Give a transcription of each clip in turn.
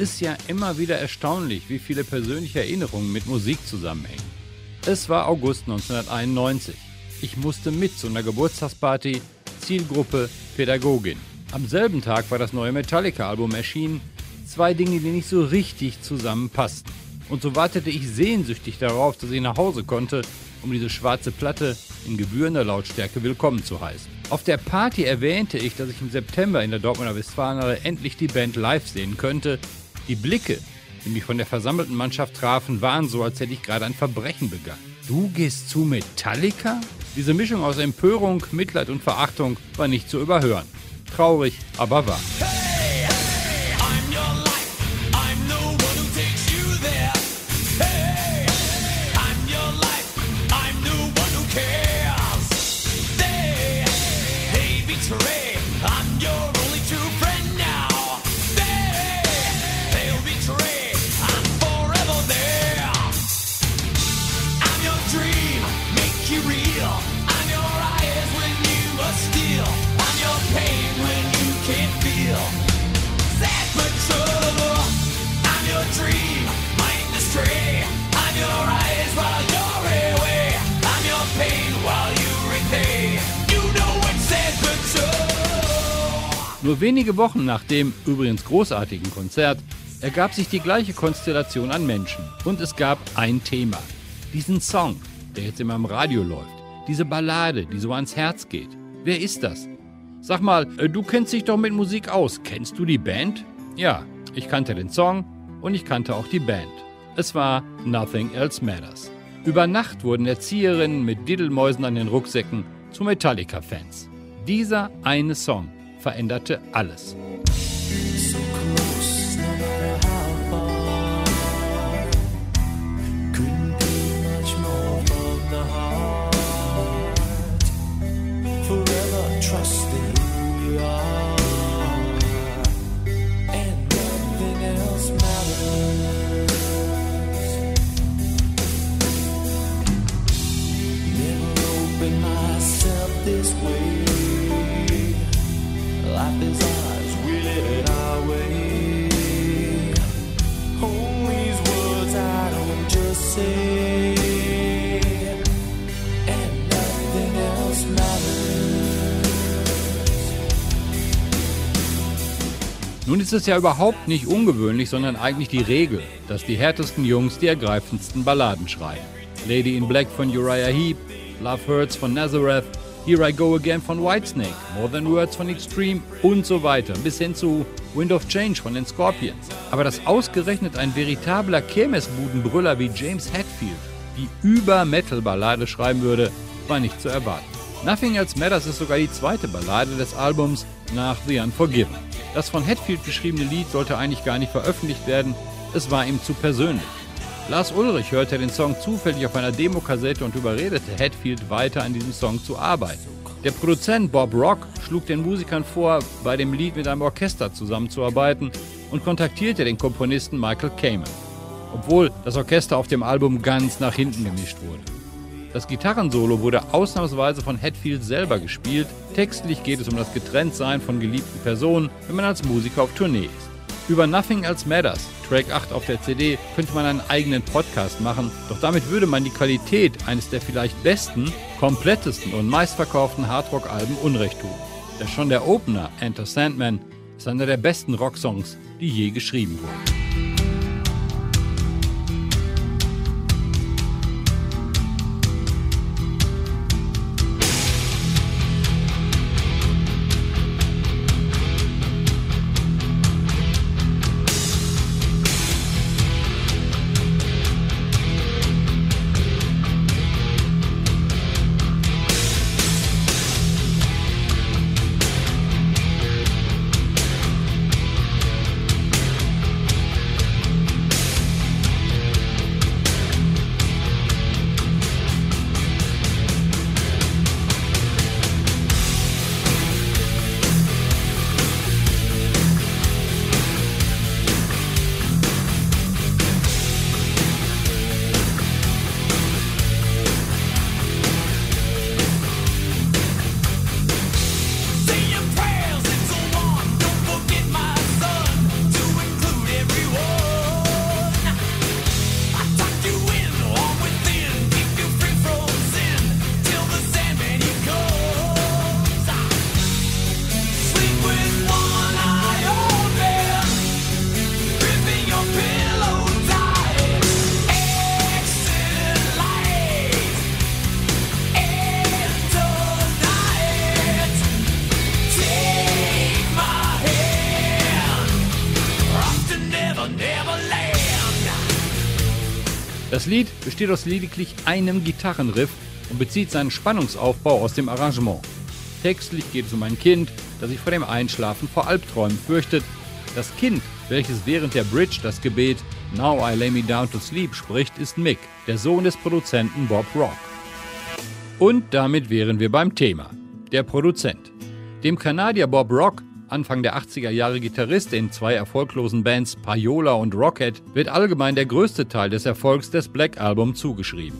Ist ja immer wieder erstaunlich, wie viele persönliche Erinnerungen mit Musik zusammenhängen. Es war August 1991. Ich musste mit zu einer Geburtstagsparty, Zielgruppe Pädagogin. Am selben Tag war das neue Metallica-Album erschienen, zwei Dinge, die nicht so richtig zusammenpassten. Und so wartete ich sehnsüchtig darauf, dass ich nach Hause konnte, um diese schwarze Platte in gebührender Lautstärke willkommen zu heißen. Auf der Party erwähnte ich, dass ich im September in der Dortmunder Westfalenhalle endlich die Band live sehen könnte. Die Blicke, die mich von der versammelten Mannschaft trafen, waren so, als hätte ich gerade ein Verbrechen begangen. Du gehst zu Metallica? Diese Mischung aus Empörung, Mitleid und Verachtung war nicht zu überhören. Traurig, aber wahr. Nur wenige Wochen nach dem übrigens großartigen Konzert ergab sich die gleiche Konstellation an Menschen. Und es gab ein Thema. Diesen Song, der jetzt immer im Radio läuft. Diese Ballade, die so ans Herz geht. Wer ist das? Sag mal, äh, du kennst dich doch mit Musik aus. Kennst du die Band? Ja, ich kannte den Song und ich kannte auch die Band. Es war Nothing Else Matters. Über Nacht wurden Erzieherinnen mit Diddelmäusen an den Rucksäcken zu Metallica-Fans. Dieser eine Song veränderte alles. Nun ist es ja überhaupt nicht ungewöhnlich, sondern eigentlich die Regel, dass die härtesten Jungs die ergreifendsten Balladen schreien. Lady in Black von Uriah Heep, Love Hurts von Nazareth, Here I Go Again von Whitesnake, More Than Words von Extreme und so weiter, bis hin zu Wind of Change von den Scorpions. Aber dass ausgerechnet ein veritabler Kirmesbudenbrüller wie James Hetfield die Über-Metal-Ballade schreiben würde, war nicht zu erwarten. Nothing Else Matters ist sogar die zweite Ballade des Albums nach The Unforgiven. Das von Hetfield geschriebene Lied sollte eigentlich gar nicht veröffentlicht werden, es war ihm zu persönlich. Lars Ulrich hörte den Song zufällig auf einer Demokassette und überredete Hetfield weiter an diesem Song zu arbeiten. Der Produzent Bob Rock schlug den Musikern vor, bei dem Lied mit einem Orchester zusammenzuarbeiten und kontaktierte den Komponisten Michael Kamen, obwohl das Orchester auf dem Album ganz nach hinten gemischt wurde. Das Gitarrensolo wurde ausnahmsweise von Hetfield selber gespielt. Textlich geht es um das Getrenntsein von geliebten Personen, wenn man als Musiker auf Tournee ist. Über Nothing Else Matters, Track 8 auf der CD, könnte man einen eigenen Podcast machen, doch damit würde man die Qualität eines der vielleicht besten, komplettesten und meistverkauften Hardrock-Alben Unrecht tun. Denn schon der Opener Enter Sandman ist einer der besten Rocksongs, die je geschrieben wurden. Lied besteht aus lediglich einem Gitarrenriff und bezieht seinen Spannungsaufbau aus dem Arrangement. Textlich geht es um ein Kind, das sich vor dem Einschlafen vor Albträumen fürchtet. Das Kind, welches während der Bridge das Gebet Now I lay me down to sleep spricht, ist Mick, der Sohn des Produzenten Bob Rock. Und damit wären wir beim Thema. Der Produzent. Dem Kanadier Bob Rock, Anfang der 80er Jahre Gitarrist in zwei erfolglosen Bands Payola und Rocket, wird allgemein der größte Teil des Erfolgs des Black Album zugeschrieben.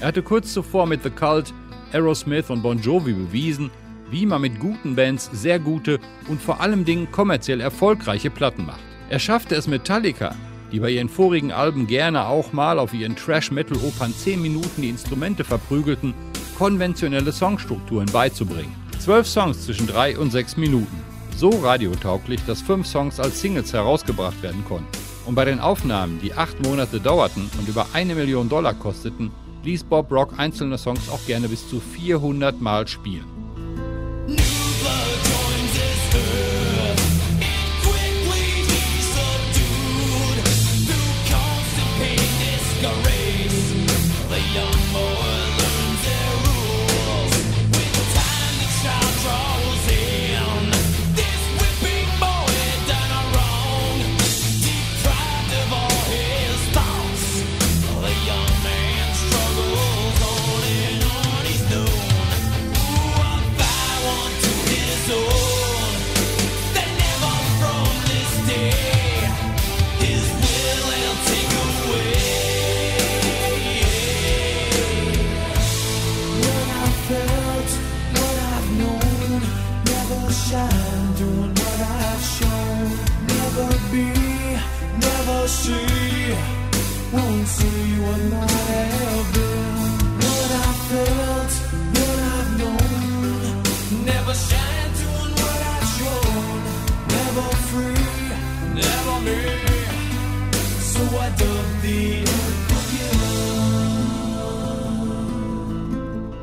Er hatte kurz zuvor mit The Cult, Aerosmith und Bon Jovi bewiesen, wie man mit guten Bands sehr gute und vor allem Dingen kommerziell erfolgreiche Platten macht. Er schaffte es Metallica, die bei ihren vorigen Alben gerne auch mal auf ihren Trash-Metal-Opern 10 Minuten die Instrumente verprügelten, konventionelle Songstrukturen beizubringen. Zwölf Songs zwischen drei und sechs Minuten. So radiotauglich, dass fünf Songs als Singles herausgebracht werden konnten. Und bei den Aufnahmen, die acht Monate dauerten und über eine Million Dollar kosteten, ließ Bob Rock einzelne Songs auch gerne bis zu 400 Mal spielen.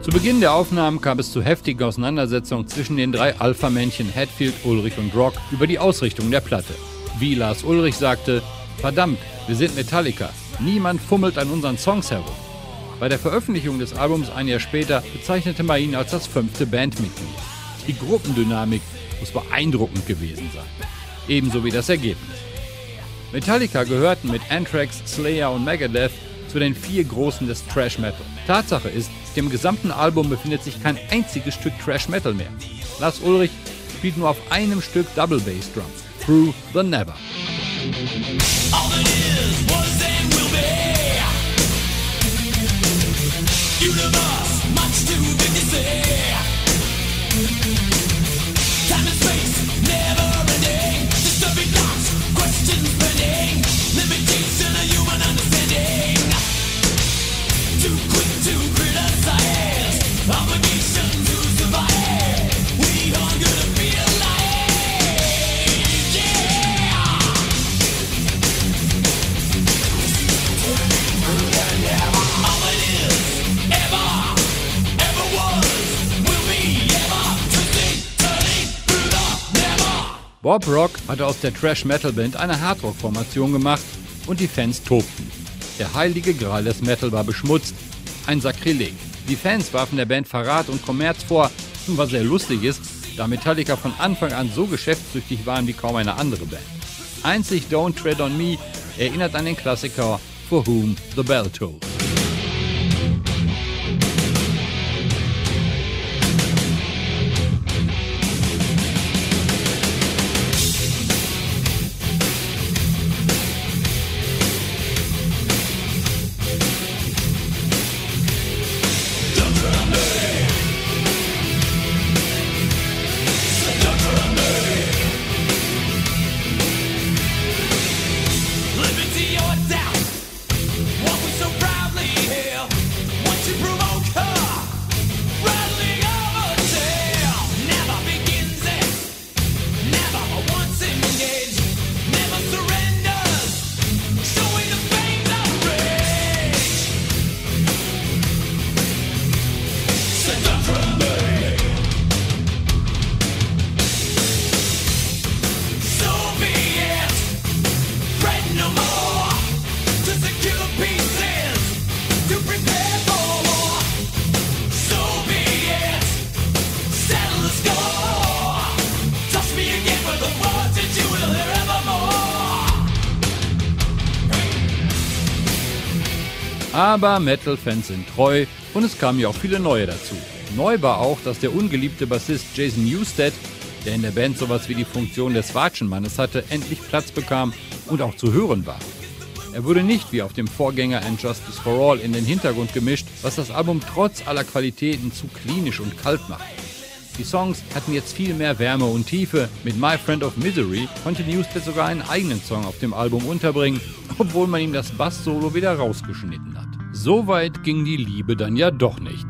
Zu Beginn der Aufnahmen kam es zu heftigen Auseinandersetzungen zwischen den drei Alpha-Männchen Hatfield, Ulrich und Rock über die Ausrichtung der Platte. Wie Lars Ulrich sagte, verdammt, wir sind Metallica, niemand fummelt an unseren Songs herum. Bei der Veröffentlichung des Albums ein Jahr später bezeichnete man ihn als das fünfte Bandmitglied. Die Gruppendynamik muss beeindruckend gewesen sein. Ebenso wie das Ergebnis. Metallica gehörten mit Anthrax, Slayer und Megadeth zu den vier Großen des Trash Metal. Tatsache ist, dem gesamten Album befindet sich kein einziges Stück Trash Metal mehr. Lars Ulrich spielt nur auf einem Stück Double Bass Drum, Through the Never. Bob Rock hatte aus der Trash-Metal-Band eine Hardrock-Formation gemacht und die Fans tobten. Der heilige Gral des Metal war beschmutzt, ein Sakrileg. Die Fans warfen der Band Verrat und Kommerz vor, was sehr lustig ist, da Metallica von Anfang an so geschäftstüchtig waren wie kaum eine andere Band. Einzig Don't Tread on Me erinnert an den Klassiker For Whom the Bell Tolls. Aber Metal-Fans sind treu und es kamen ja auch viele neue dazu. Neu war auch, dass der ungeliebte Bassist Jason Newsted, der in der Band sowas wie die Funktion des Watschenmannes hatte, endlich Platz bekam und auch zu hören war. Er wurde nicht wie auf dem Vorgänger And Justice for All in den Hintergrund gemischt, was das Album trotz aller Qualitäten zu klinisch und kalt macht. Die Songs hatten jetzt viel mehr Wärme und Tiefe. Mit My Friend of Misery konnte Newsted sogar einen eigenen Song auf dem Album unterbringen, obwohl man ihm das Bass-Solo wieder rausgeschnitten hat. So weit ging die Liebe dann ja doch nicht.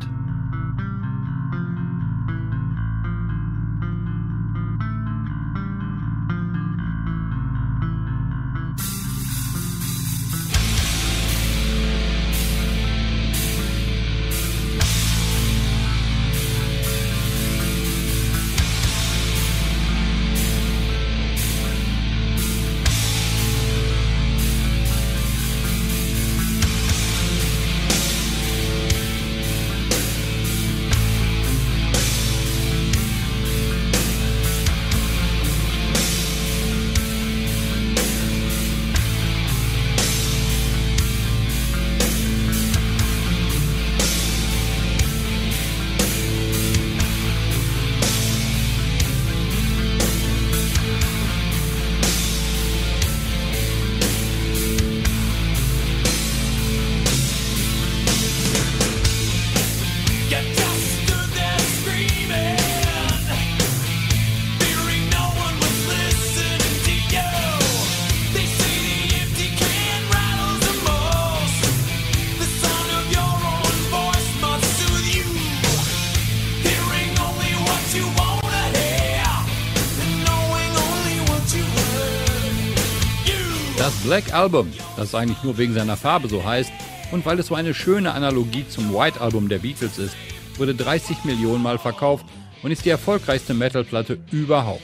Black Album, das eigentlich nur wegen seiner Farbe so heißt und weil es so eine schöne Analogie zum White Album der Beatles ist, wurde 30 Millionen Mal verkauft und ist die erfolgreichste Metal-Platte überhaupt.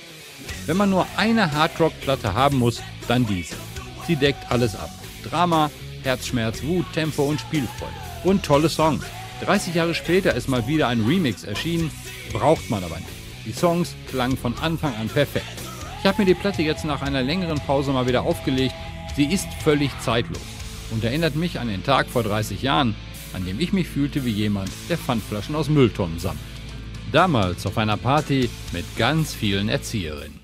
Wenn man nur eine Hardrock-Platte haben muss, dann diese. Sie deckt alles ab. Drama, Herzschmerz, Wut, Tempo und Spielfreude. Und tolle Songs. 30 Jahre später ist mal wieder ein Remix erschienen, braucht man aber nicht. Die Songs klangen von Anfang an perfekt. Ich habe mir die Platte jetzt nach einer längeren Pause mal wieder aufgelegt. Sie ist völlig zeitlos und erinnert mich an den Tag vor 30 Jahren, an dem ich mich fühlte wie jemand, der Pfandflaschen aus Mülltonnen sammelt. Damals auf einer Party mit ganz vielen Erzieherinnen.